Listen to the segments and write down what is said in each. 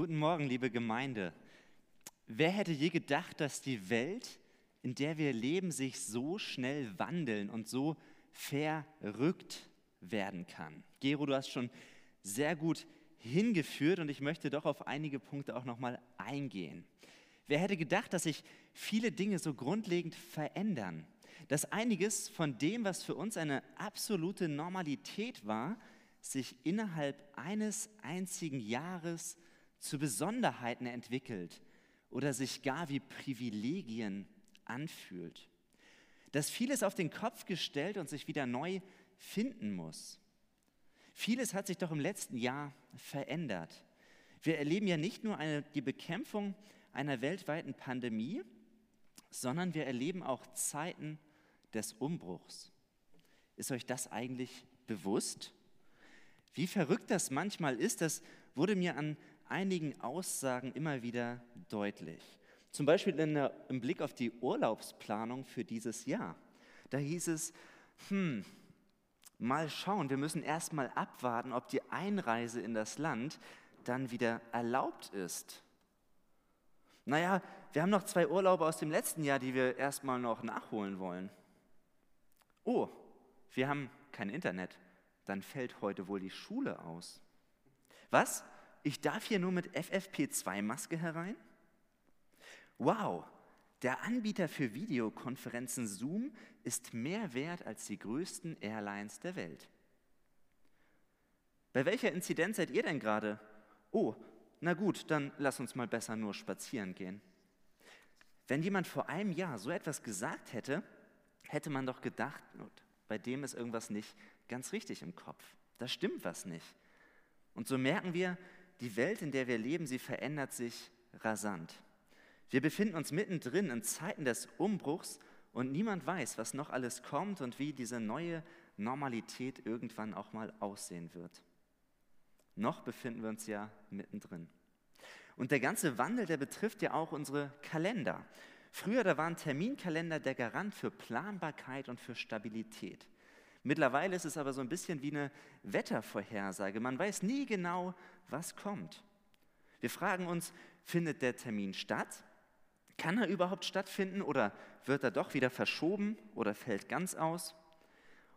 Guten Morgen, liebe Gemeinde. Wer hätte je gedacht, dass die Welt, in der wir leben, sich so schnell wandeln und so verrückt werden kann? Gero, du hast schon sehr gut hingeführt und ich möchte doch auf einige Punkte auch nochmal eingehen. Wer hätte gedacht, dass sich viele Dinge so grundlegend verändern? Dass einiges von dem, was für uns eine absolute Normalität war, sich innerhalb eines einzigen Jahres zu Besonderheiten entwickelt oder sich gar wie Privilegien anfühlt. Dass vieles auf den Kopf gestellt und sich wieder neu finden muss. Vieles hat sich doch im letzten Jahr verändert. Wir erleben ja nicht nur eine, die Bekämpfung einer weltweiten Pandemie, sondern wir erleben auch Zeiten des Umbruchs. Ist euch das eigentlich bewusst? Wie verrückt das manchmal ist, das wurde mir an einigen Aussagen immer wieder deutlich. Zum Beispiel der, im Blick auf die Urlaubsplanung für dieses Jahr. Da hieß es, hm, mal schauen, wir müssen erst mal abwarten, ob die Einreise in das Land dann wieder erlaubt ist. Naja, wir haben noch zwei Urlaube aus dem letzten Jahr, die wir erstmal noch nachholen wollen. Oh, wir haben kein Internet. Dann fällt heute wohl die Schule aus. Was? Ich darf hier nur mit FFP2-Maske herein? Wow, der Anbieter für Videokonferenzen Zoom ist mehr wert als die größten Airlines der Welt. Bei welcher Inzidenz seid ihr denn gerade? Oh, na gut, dann lass uns mal besser nur spazieren gehen. Wenn jemand vor einem Jahr so etwas gesagt hätte, hätte man doch gedacht, bei dem ist irgendwas nicht ganz richtig im Kopf. Da stimmt was nicht. Und so merken wir, die Welt, in der wir leben, sie verändert sich rasant. Wir befinden uns mittendrin in Zeiten des Umbruchs und niemand weiß, was noch alles kommt und wie diese neue Normalität irgendwann auch mal aussehen wird. Noch befinden wir uns ja mittendrin. Und der ganze Wandel, der betrifft ja auch unsere Kalender. Früher, da waren Terminkalender der Garant für Planbarkeit und für Stabilität. Mittlerweile ist es aber so ein bisschen wie eine Wettervorhersage. Man weiß nie genau, was kommt. Wir fragen uns, findet der Termin statt? Kann er überhaupt stattfinden oder wird er doch wieder verschoben oder fällt ganz aus?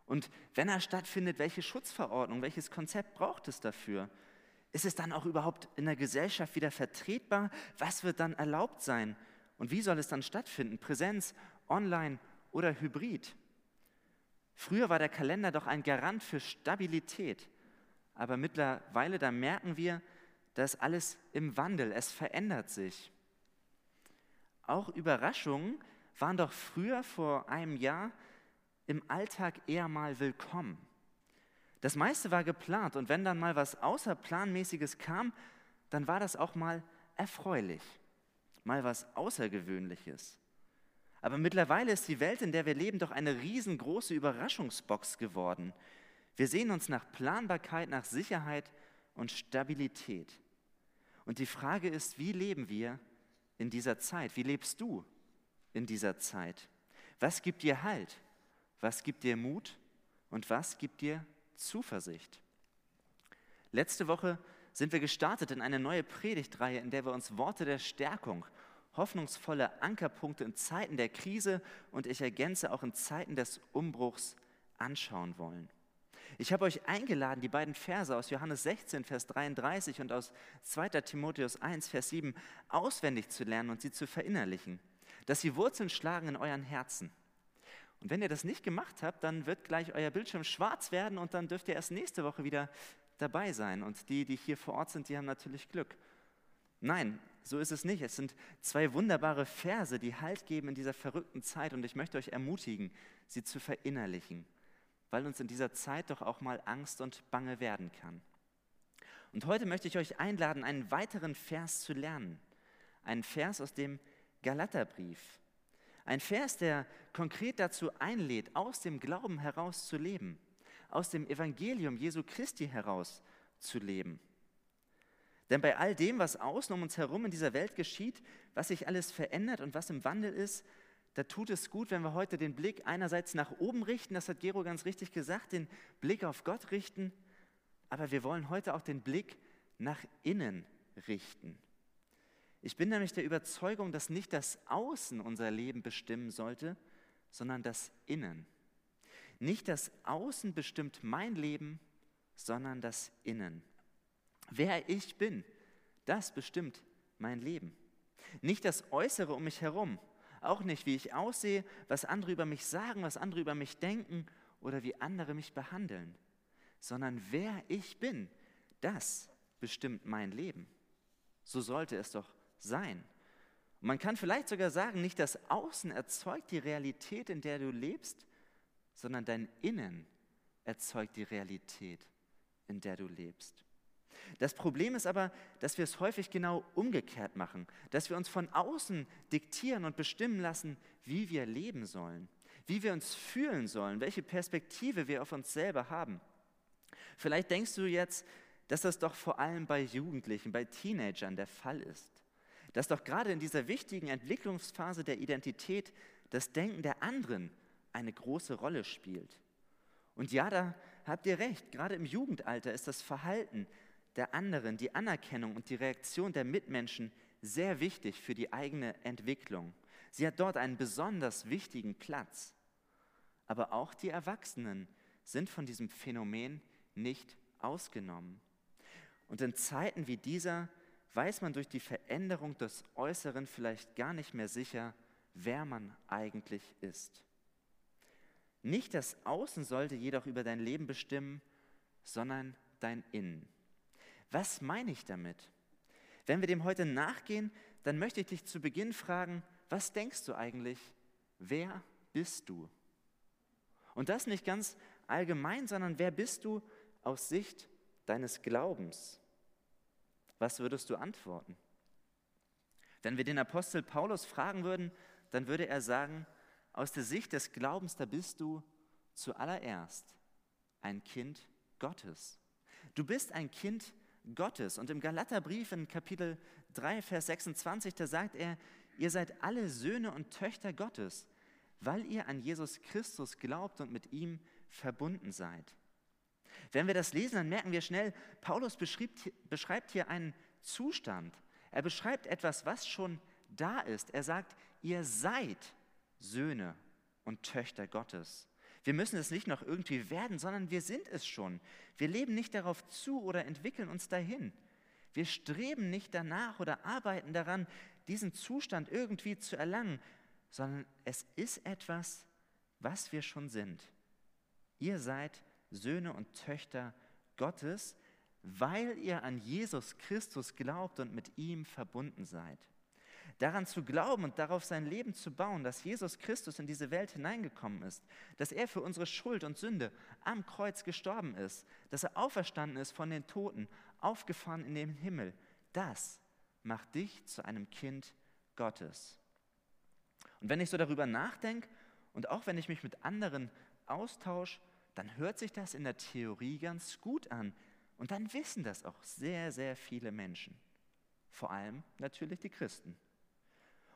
Und wenn er stattfindet, welche Schutzverordnung, welches Konzept braucht es dafür? Ist es dann auch überhaupt in der Gesellschaft wieder vertretbar? Was wird dann erlaubt sein? Und wie soll es dann stattfinden? Präsenz, online oder hybrid? Früher war der Kalender doch ein Garant für Stabilität, aber mittlerweile, da merken wir, dass alles im Wandel, es verändert sich. Auch Überraschungen waren doch früher vor einem Jahr im Alltag eher mal willkommen. Das meiste war geplant und wenn dann mal was Außerplanmäßiges kam, dann war das auch mal erfreulich, mal was Außergewöhnliches. Aber mittlerweile ist die Welt, in der wir leben, doch eine riesengroße Überraschungsbox geworden. Wir sehen uns nach Planbarkeit, nach Sicherheit und Stabilität. Und die Frage ist, wie leben wir in dieser Zeit? Wie lebst du in dieser Zeit? Was gibt dir Halt? Was gibt dir Mut? Und was gibt dir Zuversicht? Letzte Woche sind wir gestartet in eine neue Predigtreihe, in der wir uns Worte der Stärkung hoffnungsvolle Ankerpunkte in Zeiten der Krise und ich ergänze auch in Zeiten des Umbruchs anschauen wollen. Ich habe euch eingeladen, die beiden Verse aus Johannes 16, Vers 33 und aus 2. Timotheus 1, Vers 7 auswendig zu lernen und sie zu verinnerlichen, dass sie Wurzeln schlagen in euren Herzen. Und wenn ihr das nicht gemacht habt, dann wird gleich euer Bildschirm schwarz werden und dann dürft ihr erst nächste Woche wieder dabei sein. Und die, die hier vor Ort sind, die haben natürlich Glück. Nein, so ist es nicht. Es sind zwei wunderbare Verse, die Halt geben in dieser verrückten Zeit und ich möchte euch ermutigen, sie zu verinnerlichen, weil uns in dieser Zeit doch auch mal Angst und Bange werden kann. Und heute möchte ich euch einladen, einen weiteren Vers zu lernen. Einen Vers aus dem Galaterbrief. Ein Vers, der konkret dazu einlädt, aus dem Glauben heraus zu leben, aus dem Evangelium Jesu Christi heraus zu leben. Denn bei all dem, was außen um uns herum in dieser Welt geschieht, was sich alles verändert und was im Wandel ist, da tut es gut, wenn wir heute den Blick einerseits nach oben richten, das hat Gero ganz richtig gesagt, den Blick auf Gott richten, aber wir wollen heute auch den Blick nach innen richten. Ich bin nämlich der Überzeugung, dass nicht das Außen unser Leben bestimmen sollte, sondern das Innen. Nicht das Außen bestimmt mein Leben, sondern das Innen. Wer ich bin, das bestimmt mein Leben. Nicht das Äußere um mich herum, auch nicht wie ich aussehe, was andere über mich sagen, was andere über mich denken oder wie andere mich behandeln, sondern wer ich bin, das bestimmt mein Leben. So sollte es doch sein. Und man kann vielleicht sogar sagen, nicht das Außen erzeugt die Realität, in der du lebst, sondern dein Innen erzeugt die Realität, in der du lebst. Das Problem ist aber, dass wir es häufig genau umgekehrt machen, dass wir uns von außen diktieren und bestimmen lassen, wie wir leben sollen, wie wir uns fühlen sollen, welche Perspektive wir auf uns selber haben. Vielleicht denkst du jetzt, dass das doch vor allem bei Jugendlichen, bei Teenagern der Fall ist dass doch gerade in dieser wichtigen Entwicklungsphase der Identität das Denken der anderen eine große Rolle spielt. Und ja, da habt ihr recht, gerade im Jugendalter ist das Verhalten der anderen, die Anerkennung und die Reaktion der Mitmenschen sehr wichtig für die eigene Entwicklung. Sie hat dort einen besonders wichtigen Platz. Aber auch die Erwachsenen sind von diesem Phänomen nicht ausgenommen. Und in Zeiten wie dieser weiß man durch die Veränderung des Äußeren vielleicht gar nicht mehr sicher, wer man eigentlich ist. Nicht das Außen sollte jedoch über dein Leben bestimmen, sondern dein Innen. Was meine ich damit? Wenn wir dem heute nachgehen, dann möchte ich dich zu Beginn fragen, was denkst du eigentlich? Wer bist du? Und das nicht ganz allgemein, sondern wer bist du aus Sicht deines Glaubens? Was würdest du antworten? Wenn wir den Apostel Paulus fragen würden, dann würde er sagen, aus der Sicht des Glaubens, da bist du zuallererst ein Kind Gottes. Du bist ein Kind Gottes. Und im Galaterbrief in Kapitel 3, Vers 26, da sagt er, ihr seid alle Söhne und Töchter Gottes, weil ihr an Jesus Christus glaubt und mit ihm verbunden seid. Wenn wir das lesen, dann merken wir schnell, Paulus beschreibt hier einen Zustand. Er beschreibt etwas, was schon da ist. Er sagt, ihr seid Söhne und Töchter Gottes. Wir müssen es nicht noch irgendwie werden, sondern wir sind es schon. Wir leben nicht darauf zu oder entwickeln uns dahin. Wir streben nicht danach oder arbeiten daran, diesen Zustand irgendwie zu erlangen, sondern es ist etwas, was wir schon sind. Ihr seid Söhne und Töchter Gottes, weil ihr an Jesus Christus glaubt und mit ihm verbunden seid. Daran zu glauben und darauf sein Leben zu bauen, dass Jesus Christus in diese Welt hineingekommen ist, dass er für unsere Schuld und Sünde am Kreuz gestorben ist, dass er auferstanden ist von den Toten, aufgefahren in den Himmel, das macht dich zu einem Kind Gottes. Und wenn ich so darüber nachdenke und auch wenn ich mich mit anderen austausche, dann hört sich das in der Theorie ganz gut an. Und dann wissen das auch sehr, sehr viele Menschen. Vor allem natürlich die Christen.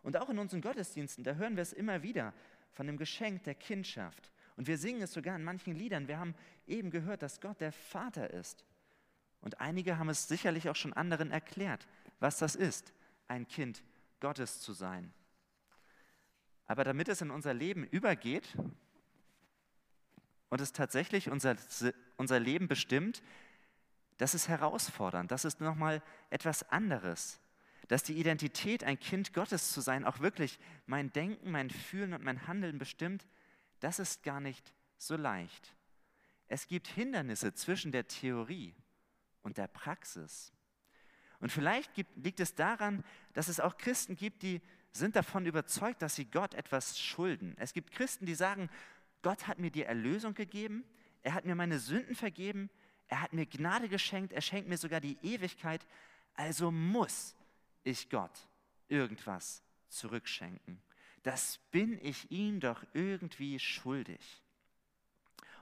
Und auch in unseren Gottesdiensten, da hören wir es immer wieder von dem Geschenk der Kindschaft. Und wir singen es sogar in manchen Liedern. Wir haben eben gehört, dass Gott der Vater ist. Und einige haben es sicherlich auch schon anderen erklärt, was das ist, ein Kind Gottes zu sein. Aber damit es in unser Leben übergeht und es tatsächlich unser, unser Leben bestimmt, das ist herausfordernd, das ist nochmal etwas anderes. Dass die Identität, ein Kind Gottes zu sein, auch wirklich mein Denken, mein Fühlen und mein Handeln bestimmt, das ist gar nicht so leicht. Es gibt Hindernisse zwischen der Theorie und der Praxis. Und vielleicht gibt, liegt es daran, dass es auch Christen gibt, die sind davon überzeugt, dass sie Gott etwas schulden. Es gibt Christen, die sagen, Gott hat mir die Erlösung gegeben, er hat mir meine Sünden vergeben, er hat mir Gnade geschenkt, er schenkt mir sogar die Ewigkeit, also muss ich Gott irgendwas zurückschenken. Das bin ich ihm doch irgendwie schuldig.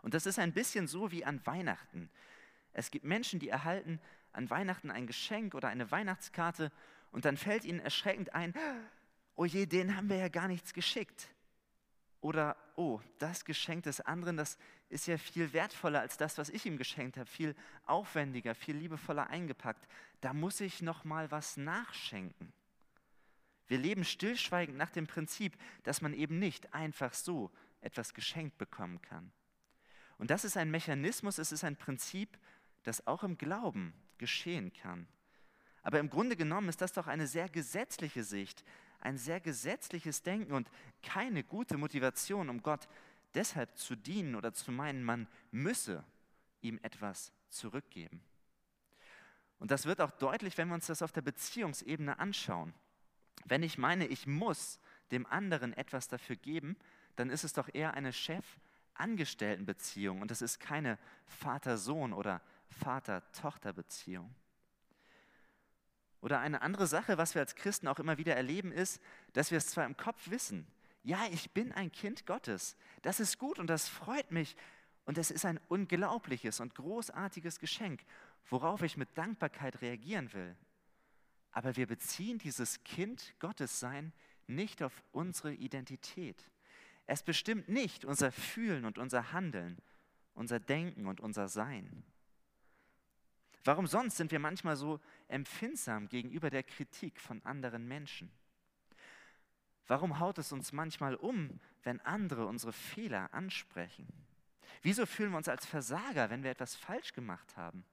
Und das ist ein bisschen so wie an Weihnachten. Es gibt Menschen, die erhalten an Weihnachten ein Geschenk oder eine Weihnachtskarte und dann fällt ihnen erschreckend ein, oh je, denen haben wir ja gar nichts geschickt. Oder, oh, das Geschenk des anderen, das ist ja viel wertvoller als das, was ich ihm geschenkt habe, viel aufwendiger, viel liebevoller eingepackt. Da muss ich noch mal was nachschenken. Wir leben stillschweigend nach dem Prinzip, dass man eben nicht einfach so etwas geschenkt bekommen kann. Und das ist ein Mechanismus, es ist ein Prinzip, das auch im Glauben geschehen kann. Aber im Grunde genommen ist das doch eine sehr gesetzliche Sicht, ein sehr gesetzliches Denken und keine gute Motivation, um Gott deshalb zu dienen oder zu meinen, man müsse ihm etwas zurückgeben. Und das wird auch deutlich, wenn wir uns das auf der Beziehungsebene anschauen. Wenn ich meine, ich muss dem anderen etwas dafür geben, dann ist es doch eher eine Chef-Angestellten-Beziehung und es ist keine Vater-Sohn- oder Vater-Tochter-Beziehung. Oder eine andere Sache, was wir als Christen auch immer wieder erleben, ist, dass wir es zwar im Kopf wissen, ja, ich bin ein Kind Gottes, das ist gut und das freut mich und es ist ein unglaubliches und großartiges Geschenk, worauf ich mit Dankbarkeit reagieren will. Aber wir beziehen dieses Kind Gottes sein nicht auf unsere Identität. Es bestimmt nicht unser Fühlen und unser Handeln, unser Denken und unser Sein. Warum sonst sind wir manchmal so empfindsam gegenüber der Kritik von anderen Menschen? Warum haut es uns manchmal um, wenn andere unsere Fehler ansprechen? Wieso fühlen wir uns als Versager, wenn wir etwas falsch gemacht haben?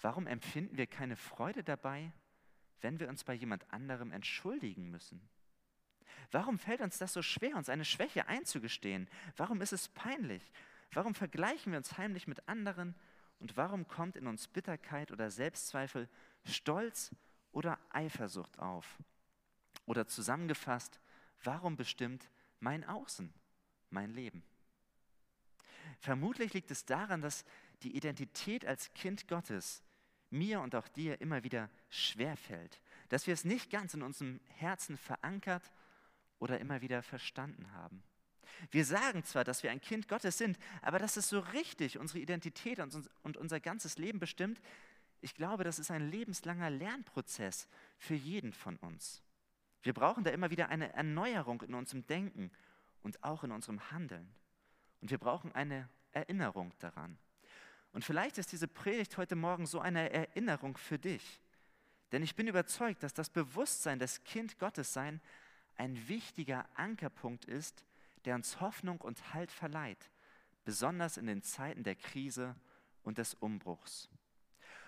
Warum empfinden wir keine Freude dabei, wenn wir uns bei jemand anderem entschuldigen müssen? Warum fällt uns das so schwer, uns eine Schwäche einzugestehen? Warum ist es peinlich? Warum vergleichen wir uns heimlich mit anderen und warum kommt in uns Bitterkeit oder Selbstzweifel, Stolz oder Eifersucht auf? Oder zusammengefasst, warum bestimmt mein Außen mein Leben? Vermutlich liegt es daran, dass die Identität als Kind Gottes mir und auch dir immer wieder schwerfällt, dass wir es nicht ganz in unserem Herzen verankert oder immer wieder verstanden haben. Wir sagen zwar, dass wir ein Kind Gottes sind, aber dass es so richtig unsere Identität und unser ganzes Leben bestimmt, ich glaube, das ist ein lebenslanger Lernprozess für jeden von uns. Wir brauchen da immer wieder eine Erneuerung in unserem Denken und auch in unserem Handeln. Und wir brauchen eine Erinnerung daran. Und vielleicht ist diese Predigt heute Morgen so eine Erinnerung für dich. Denn ich bin überzeugt, dass das Bewusstsein des Kind Gottes sein ein wichtiger Ankerpunkt ist, der uns Hoffnung und Halt verleiht, besonders in den Zeiten der Krise und des Umbruchs.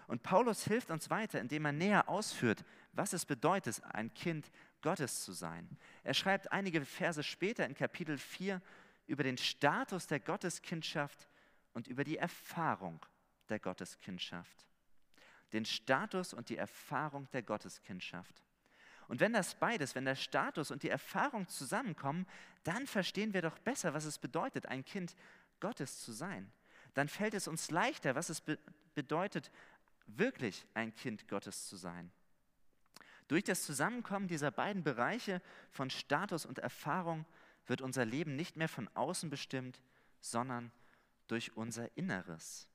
Und Paulus hilft uns weiter, indem er näher ausführt, was es bedeutet, ein Kind Gottes zu sein. Er schreibt einige Verse später in Kapitel 4 über den Status der Gotteskindschaft und über die Erfahrung der Gotteskindschaft. Den Status und die Erfahrung der Gotteskindschaft. Und wenn das beides, wenn der Status und die Erfahrung zusammenkommen, dann verstehen wir doch besser, was es bedeutet, ein Kind Gottes zu sein. Dann fällt es uns leichter, was es be bedeutet, wirklich ein Kind Gottes zu sein. Durch das Zusammenkommen dieser beiden Bereiche von Status und Erfahrung wird unser Leben nicht mehr von außen bestimmt, sondern durch unser Inneres.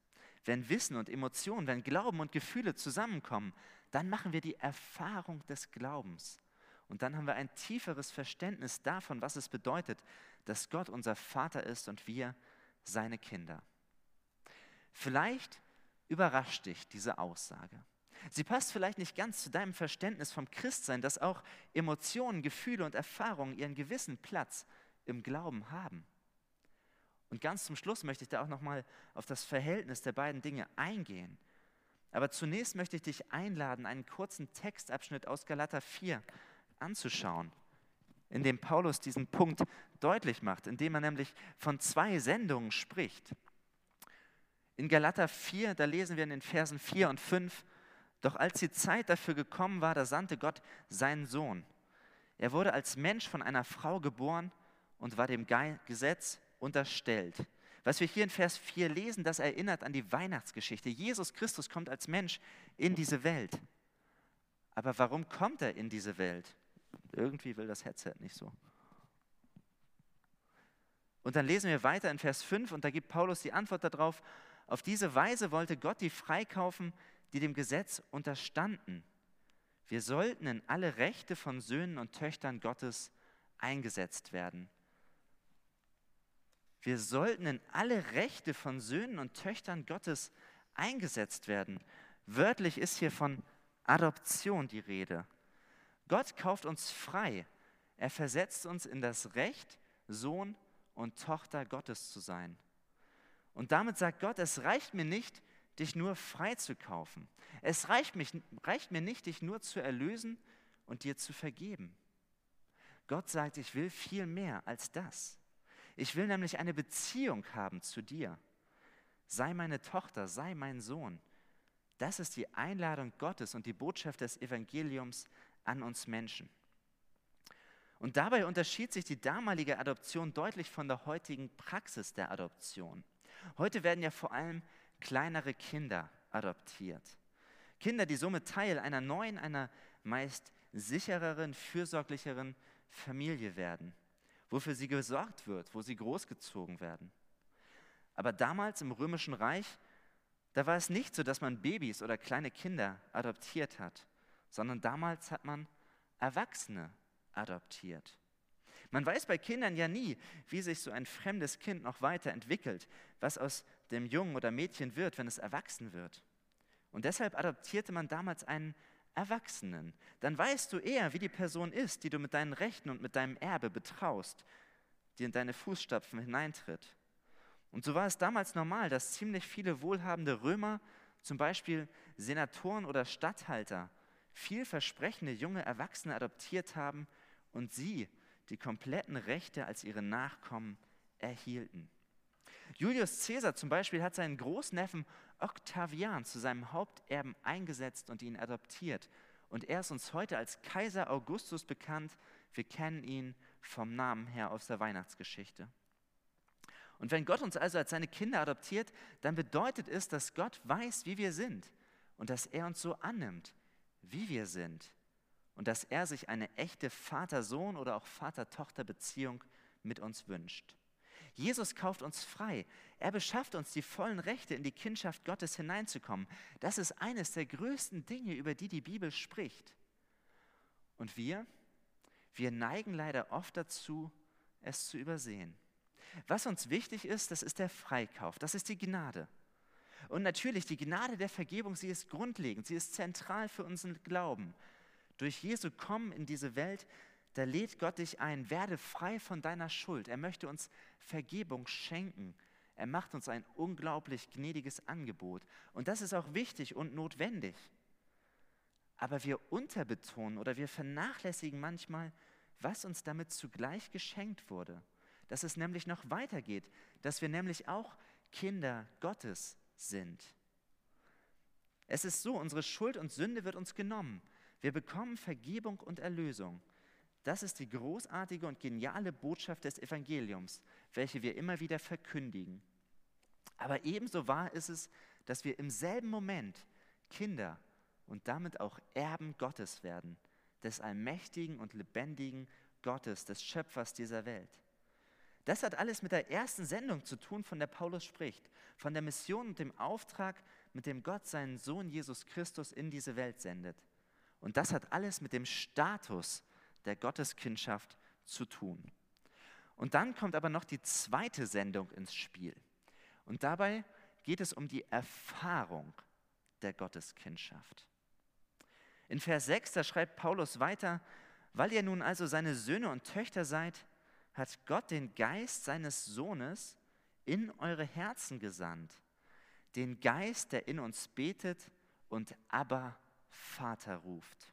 Wenn Wissen und Emotionen, wenn Glauben und Gefühle zusammenkommen, dann machen wir die Erfahrung des Glaubens. Und dann haben wir ein tieferes Verständnis davon, was es bedeutet, dass Gott unser Vater ist und wir seine Kinder. Vielleicht überrascht dich diese Aussage. Sie passt vielleicht nicht ganz zu deinem Verständnis vom Christsein, dass auch Emotionen, Gefühle und Erfahrungen ihren gewissen Platz im Glauben haben. Und ganz zum Schluss möchte ich da auch nochmal auf das Verhältnis der beiden Dinge eingehen. Aber zunächst möchte ich dich einladen, einen kurzen Textabschnitt aus Galater 4 anzuschauen, in dem Paulus diesen Punkt deutlich macht, indem er nämlich von zwei Sendungen spricht. In Galater 4, da lesen wir in den Versen 4 und 5, doch als die Zeit dafür gekommen war, da sandte Gott seinen Sohn. Er wurde als Mensch von einer Frau geboren und war dem Gesetz unterstellt. Was wir hier in Vers 4 lesen, das erinnert an die Weihnachtsgeschichte. Jesus Christus kommt als Mensch in diese Welt. Aber warum kommt er in diese Welt? Irgendwie will das Headset nicht so. Und dann lesen wir weiter in Vers 5 und da gibt Paulus die Antwort darauf, auf diese Weise wollte Gott die freikaufen, die dem Gesetz unterstanden. Wir sollten in alle Rechte von Söhnen und Töchtern Gottes eingesetzt werden. Wir sollten in alle Rechte von Söhnen und Töchtern Gottes eingesetzt werden. Wörtlich ist hier von Adoption die Rede. Gott kauft uns frei. Er versetzt uns in das Recht, Sohn und Tochter Gottes zu sein. Und damit sagt Gott, es reicht mir nicht, dich nur frei zu kaufen. Es reicht, mich, reicht mir nicht, dich nur zu erlösen und dir zu vergeben. Gott sagt, ich will viel mehr als das. Ich will nämlich eine Beziehung haben zu dir. Sei meine Tochter, sei mein Sohn. Das ist die Einladung Gottes und die Botschaft des Evangeliums an uns Menschen. Und dabei unterschied sich die damalige Adoption deutlich von der heutigen Praxis der Adoption. Heute werden ja vor allem kleinere Kinder adoptiert. Kinder, die somit Teil einer neuen, einer meist sichereren, fürsorglicheren Familie werden, wofür sie gesorgt wird, wo sie großgezogen werden. Aber damals im Römischen Reich, da war es nicht so, dass man Babys oder kleine Kinder adoptiert hat, sondern damals hat man Erwachsene adoptiert. Man weiß bei Kindern ja nie, wie sich so ein fremdes Kind noch weiterentwickelt, was aus dem Jungen oder Mädchen wird, wenn es erwachsen wird. Und deshalb adoptierte man damals einen Erwachsenen. Dann weißt du eher, wie die Person ist, die du mit deinen Rechten und mit deinem Erbe betraust, die in deine Fußstapfen hineintritt. Und so war es damals normal, dass ziemlich viele wohlhabende Römer, zum Beispiel Senatoren oder Statthalter, vielversprechende junge Erwachsene adoptiert haben und sie die kompletten Rechte als ihre Nachkommen erhielten. Julius Caesar zum Beispiel hat seinen Großneffen Octavian zu seinem Haupterben eingesetzt und ihn adoptiert. Und er ist uns heute als Kaiser Augustus bekannt. Wir kennen ihn vom Namen her aus der Weihnachtsgeschichte. Und wenn Gott uns also als seine Kinder adoptiert, dann bedeutet es, dass Gott weiß, wie wir sind und dass er uns so annimmt, wie wir sind und dass er sich eine echte Vater-Sohn oder auch Vater-Tochter-Beziehung mit uns wünscht. Jesus kauft uns frei. Er beschafft uns die vollen Rechte, in die Kindschaft Gottes hineinzukommen. Das ist eines der größten Dinge, über die die Bibel spricht. Und wir, wir neigen leider oft dazu, es zu übersehen. Was uns wichtig ist, das ist der Freikauf, das ist die Gnade. Und natürlich, die Gnade der Vergebung, sie ist grundlegend, sie ist zentral für unseren Glauben. Durch Jesu Kommen in diese Welt da lädt Gott dich ein, werde frei von deiner Schuld. Er möchte uns Vergebung schenken. Er macht uns ein unglaublich gnädiges Angebot. Und das ist auch wichtig und notwendig. Aber wir unterbetonen oder wir vernachlässigen manchmal, was uns damit zugleich geschenkt wurde. Dass es nämlich noch weitergeht, dass wir nämlich auch Kinder Gottes sind. Es ist so, unsere Schuld und Sünde wird uns genommen. Wir bekommen Vergebung und Erlösung. Das ist die großartige und geniale Botschaft des Evangeliums, welche wir immer wieder verkündigen. Aber ebenso wahr ist es, dass wir im selben Moment Kinder und damit auch Erben Gottes werden, des allmächtigen und lebendigen Gottes, des Schöpfers dieser Welt. Das hat alles mit der ersten Sendung zu tun, von der Paulus spricht, von der Mission und dem Auftrag, mit dem Gott seinen Sohn Jesus Christus in diese Welt sendet. Und das hat alles mit dem Status der Gotteskindschaft zu tun. Und dann kommt aber noch die zweite Sendung ins Spiel. Und dabei geht es um die Erfahrung der Gotteskindschaft. In Vers 6, da schreibt Paulus weiter, weil ihr nun also seine Söhne und Töchter seid, hat Gott den Geist seines Sohnes in eure Herzen gesandt. Den Geist, der in uns betet und aber Vater ruft.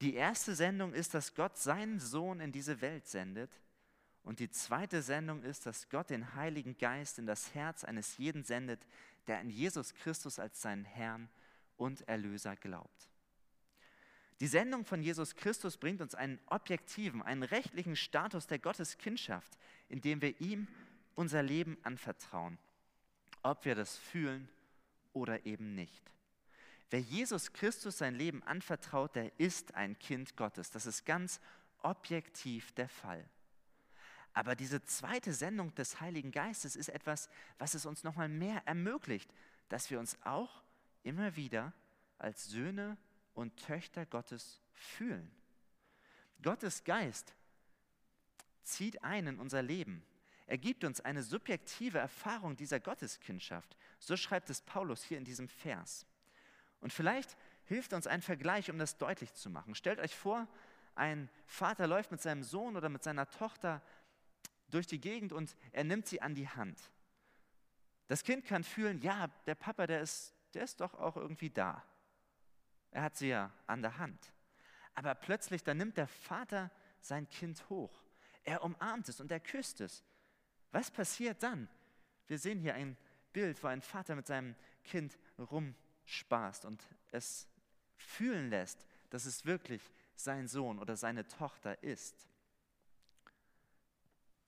Die erste Sendung ist, dass Gott seinen Sohn in diese Welt sendet. Und die zweite Sendung ist, dass Gott den Heiligen Geist in das Herz eines jeden sendet, der an Jesus Christus als seinen Herrn und Erlöser glaubt. Die Sendung von Jesus Christus bringt uns einen objektiven, einen rechtlichen Status der Gotteskindschaft, indem wir ihm unser Leben anvertrauen, ob wir das fühlen oder eben nicht. Wer Jesus Christus sein Leben anvertraut, der ist ein Kind Gottes. Das ist ganz objektiv der Fall. Aber diese zweite Sendung des Heiligen Geistes ist etwas, was es uns nochmal mehr ermöglicht, dass wir uns auch immer wieder als Söhne und Töchter Gottes fühlen. Gottes Geist zieht ein in unser Leben. Er gibt uns eine subjektive Erfahrung dieser Gotteskindschaft. So schreibt es Paulus hier in diesem Vers. Und vielleicht hilft uns ein Vergleich, um das deutlich zu machen. Stellt euch vor, ein Vater läuft mit seinem Sohn oder mit seiner Tochter durch die Gegend und er nimmt sie an die Hand. Das Kind kann fühlen, ja, der Papa, der ist, der ist doch auch irgendwie da. Er hat sie ja an der Hand. Aber plötzlich, da nimmt der Vater sein Kind hoch. Er umarmt es und er küsst es. Was passiert dann? Wir sehen hier ein Bild, wo ein Vater mit seinem Kind rumspaßt und es fühlen lässt, dass es wirklich sein Sohn oder seine Tochter ist.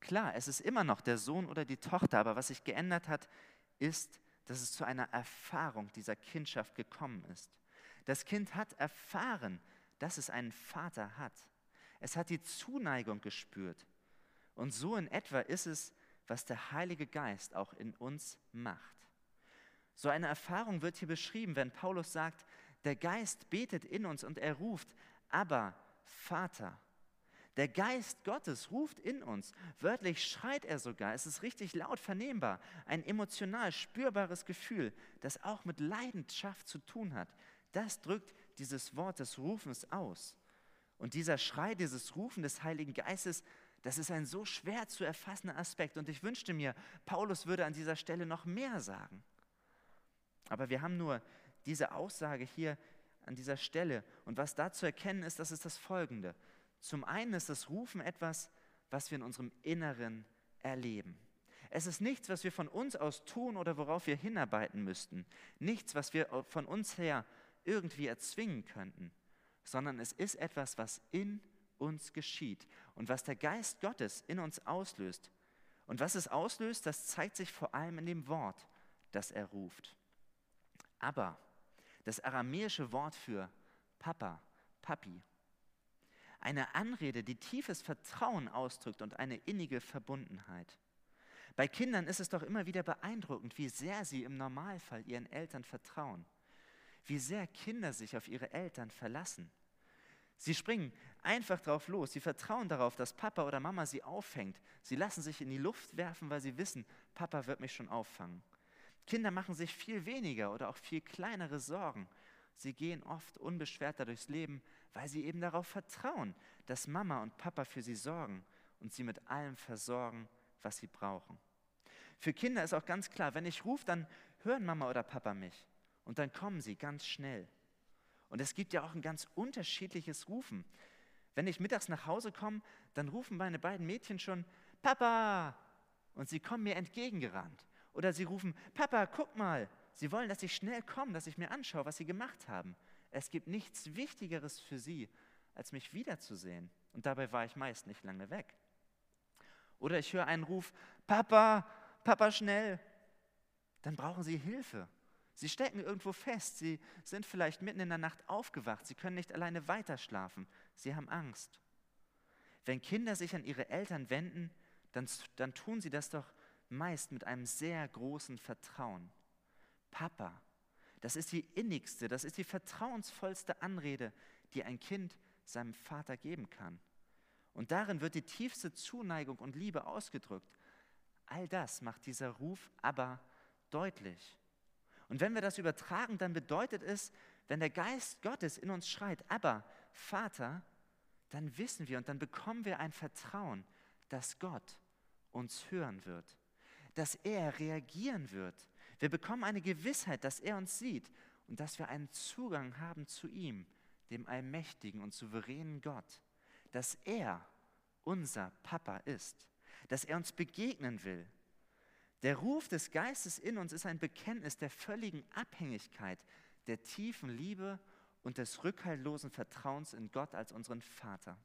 Klar, es ist immer noch der Sohn oder die Tochter, aber was sich geändert hat, ist, dass es zu einer Erfahrung dieser Kindschaft gekommen ist. Das Kind hat erfahren, dass es einen Vater hat. Es hat die Zuneigung gespürt. Und so in etwa ist es, was der Heilige Geist auch in uns macht. So eine Erfahrung wird hier beschrieben, wenn Paulus sagt, der Geist betet in uns und er ruft, aber Vater. Der Geist Gottes ruft in uns. Wörtlich schreit er sogar. Es ist richtig laut vernehmbar. Ein emotional spürbares Gefühl, das auch mit Leidenschaft zu tun hat. Das drückt dieses Wort des Rufens aus. Und dieser Schrei, dieses Rufen des Heiligen Geistes, das ist ein so schwer zu erfassender Aspekt. Und ich wünschte mir, Paulus würde an dieser Stelle noch mehr sagen. Aber wir haben nur diese Aussage hier an dieser Stelle. Und was da zu erkennen ist, das ist das Folgende. Zum einen ist das Rufen etwas, was wir in unserem Inneren erleben. Es ist nichts, was wir von uns aus tun oder worauf wir hinarbeiten müssten. Nichts, was wir von uns her irgendwie erzwingen könnten, sondern es ist etwas, was in uns geschieht und was der Geist Gottes in uns auslöst. Und was es auslöst, das zeigt sich vor allem in dem Wort, das er ruft. Aber das aramäische Wort für Papa, Papi. Eine Anrede, die tiefes Vertrauen ausdrückt und eine innige Verbundenheit. Bei Kindern ist es doch immer wieder beeindruckend, wie sehr sie im Normalfall ihren Eltern vertrauen, wie sehr Kinder sich auf ihre Eltern verlassen. Sie springen einfach drauf los, sie vertrauen darauf, dass Papa oder Mama sie auffängt. Sie lassen sich in die Luft werfen, weil sie wissen, Papa wird mich schon auffangen. Kinder machen sich viel weniger oder auch viel kleinere Sorgen. Sie gehen oft unbeschwerter durchs Leben, weil sie eben darauf vertrauen, dass Mama und Papa für sie sorgen und sie mit allem versorgen, was sie brauchen. Für Kinder ist auch ganz klar, wenn ich rufe, dann hören Mama oder Papa mich und dann kommen sie ganz schnell. Und es gibt ja auch ein ganz unterschiedliches Rufen. Wenn ich mittags nach Hause komme, dann rufen meine beiden Mädchen schon Papa und sie kommen mir entgegengerannt. Oder sie rufen, Papa, guck mal. Sie wollen, dass ich schnell komme, dass ich mir anschaue, was sie gemacht haben. Es gibt nichts Wichtigeres für sie, als mich wiederzusehen. Und dabei war ich meist nicht lange weg. Oder ich höre einen Ruf, Papa, Papa, schnell. Dann brauchen sie Hilfe. Sie stecken irgendwo fest. Sie sind vielleicht mitten in der Nacht aufgewacht. Sie können nicht alleine weiterschlafen. Sie haben Angst. Wenn Kinder sich an ihre Eltern wenden, dann, dann tun sie das doch meist mit einem sehr großen Vertrauen. Papa, das ist die innigste, das ist die vertrauensvollste Anrede, die ein Kind seinem Vater geben kann. Und darin wird die tiefste Zuneigung und Liebe ausgedrückt. All das macht dieser Ruf aber deutlich. Und wenn wir das übertragen, dann bedeutet es, wenn der Geist Gottes in uns schreit, aber Vater, dann wissen wir und dann bekommen wir ein Vertrauen, dass Gott uns hören wird dass er reagieren wird. Wir bekommen eine Gewissheit, dass er uns sieht und dass wir einen Zugang haben zu ihm, dem allmächtigen und souveränen Gott. Dass er unser Papa ist, dass er uns begegnen will. Der Ruf des Geistes in uns ist ein Bekenntnis der völligen Abhängigkeit, der tiefen Liebe und des rückhaltlosen Vertrauens in Gott als unseren Vater.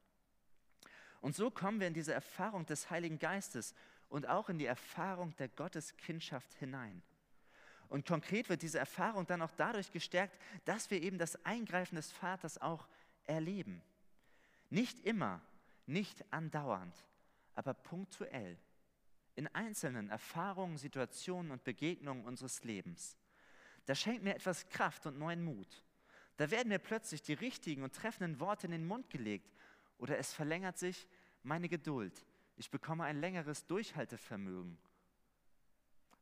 Und so kommen wir in diese Erfahrung des Heiligen Geistes und auch in die Erfahrung der Gotteskindschaft hinein. Und konkret wird diese Erfahrung dann auch dadurch gestärkt, dass wir eben das Eingreifen des Vaters auch erleben. Nicht immer, nicht andauernd, aber punktuell. In einzelnen Erfahrungen, Situationen und Begegnungen unseres Lebens. Das schenkt mir etwas Kraft und neuen Mut. Da werden mir plötzlich die richtigen und treffenden Worte in den Mund gelegt oder es verlängert sich meine Geduld, Ich bekomme ein längeres Durchhaltevermögen.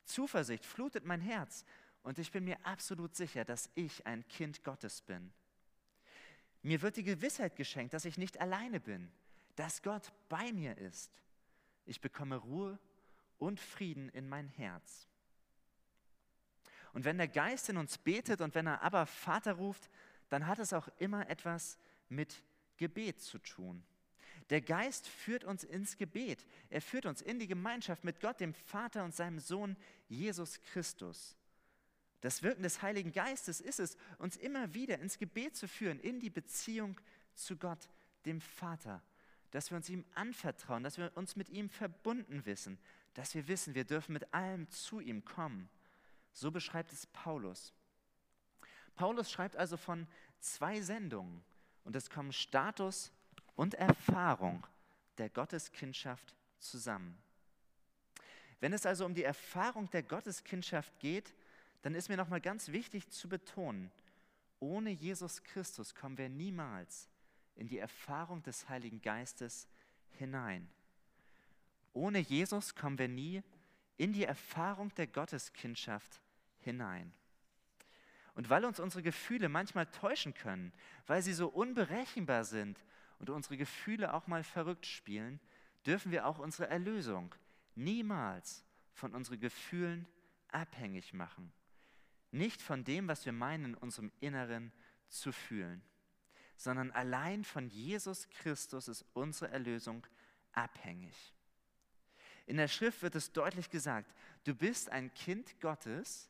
Zuversicht flutet mein Herz und ich bin mir absolut sicher, dass ich ein Kind Gottes bin. Mir wird die Gewissheit geschenkt, dass ich nicht alleine bin, dass Gott bei mir ist. Ich bekomme Ruhe und Frieden in mein Herz. Und wenn der Geist in uns betet und wenn er aber Vater ruft, dann hat es auch immer etwas mit Gebet zu tun. Der Geist führt uns ins Gebet. Er führt uns in die Gemeinschaft mit Gott, dem Vater und seinem Sohn Jesus Christus. Das Wirken des Heiligen Geistes ist es, uns immer wieder ins Gebet zu führen, in die Beziehung zu Gott, dem Vater, dass wir uns ihm anvertrauen, dass wir uns mit ihm verbunden wissen, dass wir wissen, wir dürfen mit allem zu ihm kommen. So beschreibt es Paulus. Paulus schreibt also von zwei Sendungen und es kommen Status und Erfahrung der Gotteskindschaft zusammen. Wenn es also um die Erfahrung der Gotteskindschaft geht, dann ist mir nochmal ganz wichtig zu betonen, ohne Jesus Christus kommen wir niemals in die Erfahrung des Heiligen Geistes hinein. Ohne Jesus kommen wir nie in die Erfahrung der Gotteskindschaft hinein. Und weil uns unsere Gefühle manchmal täuschen können, weil sie so unberechenbar sind und unsere Gefühle auch mal verrückt spielen, dürfen wir auch unsere Erlösung niemals von unseren Gefühlen abhängig machen. Nicht von dem, was wir meinen, in unserem Inneren zu fühlen, sondern allein von Jesus Christus ist unsere Erlösung abhängig. In der Schrift wird es deutlich gesagt, du bist ein Kind Gottes,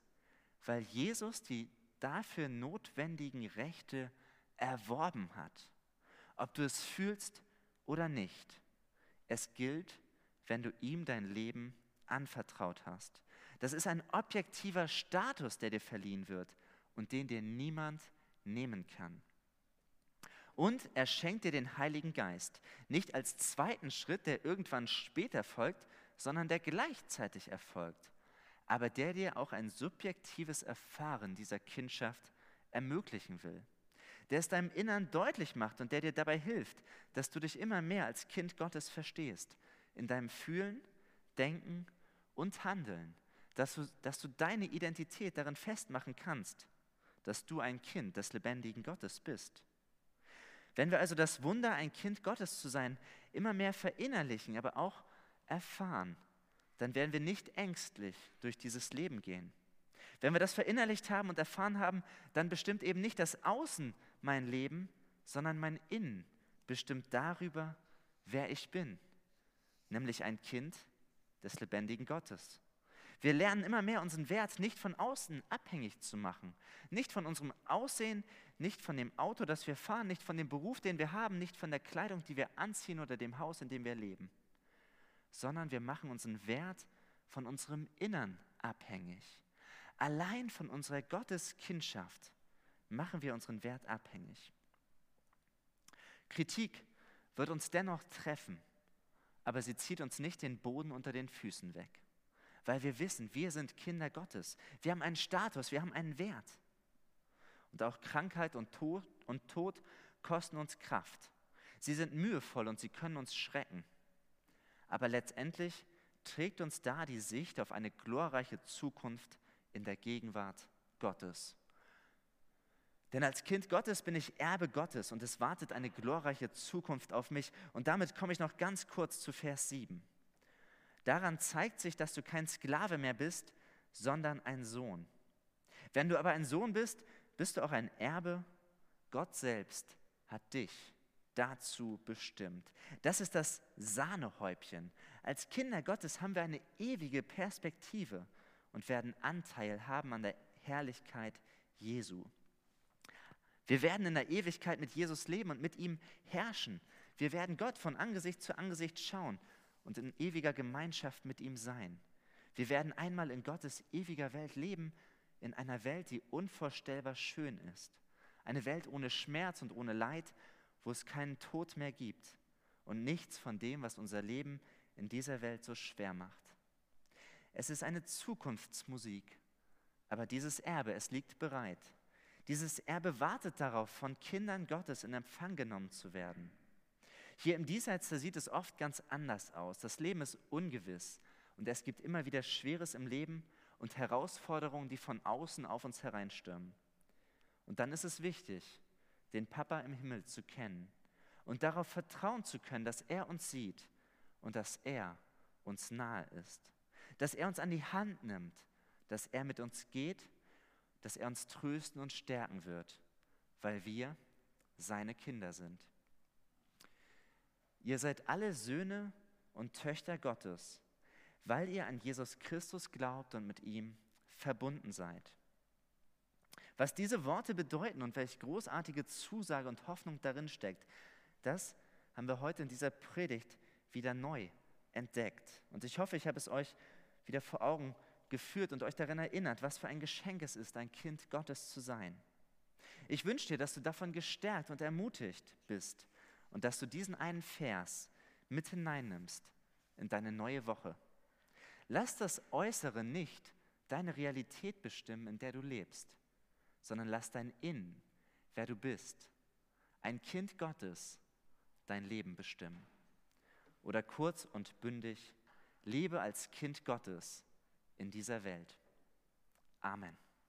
weil Jesus die dafür notwendigen Rechte erworben hat. Ob du es fühlst oder nicht. Es gilt, wenn du ihm dein Leben anvertraut hast. Das ist ein objektiver Status, der dir verliehen wird und den dir niemand nehmen kann. Und er schenkt dir den Heiligen Geist, nicht als zweiten Schritt, der irgendwann später folgt, sondern der gleichzeitig erfolgt, aber der dir auch ein subjektives Erfahren dieser Kindschaft ermöglichen will, der es deinem Innern deutlich macht und der dir dabei hilft, dass du dich immer mehr als Kind Gottes verstehst, in deinem Fühlen, Denken und Handeln, dass du, dass du deine Identität darin festmachen kannst, dass du ein Kind des lebendigen Gottes bist. Wenn wir also das Wunder, ein Kind Gottes zu sein, immer mehr verinnerlichen, aber auch erfahren, dann werden wir nicht ängstlich durch dieses Leben gehen. Wenn wir das verinnerlicht haben und erfahren haben, dann bestimmt eben nicht das Außen mein Leben, sondern mein Innen bestimmt darüber, wer ich bin, nämlich ein Kind des lebendigen Gottes. Wir lernen immer mehr unseren Wert nicht von außen abhängig zu machen, nicht von unserem Aussehen, nicht von dem Auto, das wir fahren, nicht von dem Beruf, den wir haben, nicht von der Kleidung, die wir anziehen oder dem Haus, in dem wir leben sondern wir machen unseren Wert von unserem Innern abhängig. Allein von unserer Gotteskindschaft machen wir unseren Wert abhängig. Kritik wird uns dennoch treffen, aber sie zieht uns nicht den Boden unter den Füßen weg, weil wir wissen, wir sind Kinder Gottes. Wir haben einen Status, wir haben einen Wert. Und auch Krankheit und Tod, und Tod kosten uns Kraft. Sie sind mühevoll und sie können uns schrecken aber letztendlich trägt uns da die Sicht auf eine glorreiche Zukunft in der Gegenwart Gottes. Denn als Kind Gottes bin ich Erbe Gottes und es wartet eine glorreiche Zukunft auf mich. Und damit komme ich noch ganz kurz zu Vers 7. Daran zeigt sich, dass du kein Sklave mehr bist, sondern ein Sohn. Wenn du aber ein Sohn bist, bist du auch ein Erbe. Gott selbst hat dich dazu bestimmt. Das ist das Sahnehäubchen. Als Kinder Gottes haben wir eine ewige Perspektive und werden Anteil haben an der Herrlichkeit Jesu. Wir werden in der Ewigkeit mit Jesus leben und mit ihm herrschen. Wir werden Gott von Angesicht zu Angesicht schauen und in ewiger Gemeinschaft mit ihm sein. Wir werden einmal in Gottes ewiger Welt leben, in einer Welt, die unvorstellbar schön ist. Eine Welt ohne Schmerz und ohne Leid, wo es keinen Tod mehr gibt und nichts von dem, was unser Leben in dieser Welt so schwer macht. Es ist eine Zukunftsmusik, aber dieses Erbe, es liegt bereit. Dieses Erbe wartet darauf, von Kindern Gottes in Empfang genommen zu werden. Hier im Diesseits, da sieht es oft ganz anders aus. Das Leben ist ungewiss und es gibt immer wieder Schweres im Leben und Herausforderungen, die von außen auf uns hereinstürmen. Und dann ist es wichtig, den Papa im Himmel zu kennen und darauf vertrauen zu können, dass er uns sieht und dass er uns nahe ist, dass er uns an die Hand nimmt, dass er mit uns geht, dass er uns trösten und stärken wird, weil wir seine Kinder sind. Ihr seid alle Söhne und Töchter Gottes, weil ihr an Jesus Christus glaubt und mit ihm verbunden seid. Was diese Worte bedeuten und welche großartige Zusage und Hoffnung darin steckt, das haben wir heute in dieser Predigt wieder neu entdeckt. Und ich hoffe, ich habe es euch wieder vor Augen geführt und euch daran erinnert, was für ein Geschenk es ist, ein Kind Gottes zu sein. Ich wünsche dir, dass du davon gestärkt und ermutigt bist und dass du diesen einen Vers mit hineinnimmst in deine neue Woche. Lass das Äußere nicht deine Realität bestimmen, in der du lebst, sondern lass dein Innen, wer du bist, ein Kind Gottes, dein Leben bestimmen. Oder kurz und bündig, lebe als Kind Gottes in dieser Welt. Amen.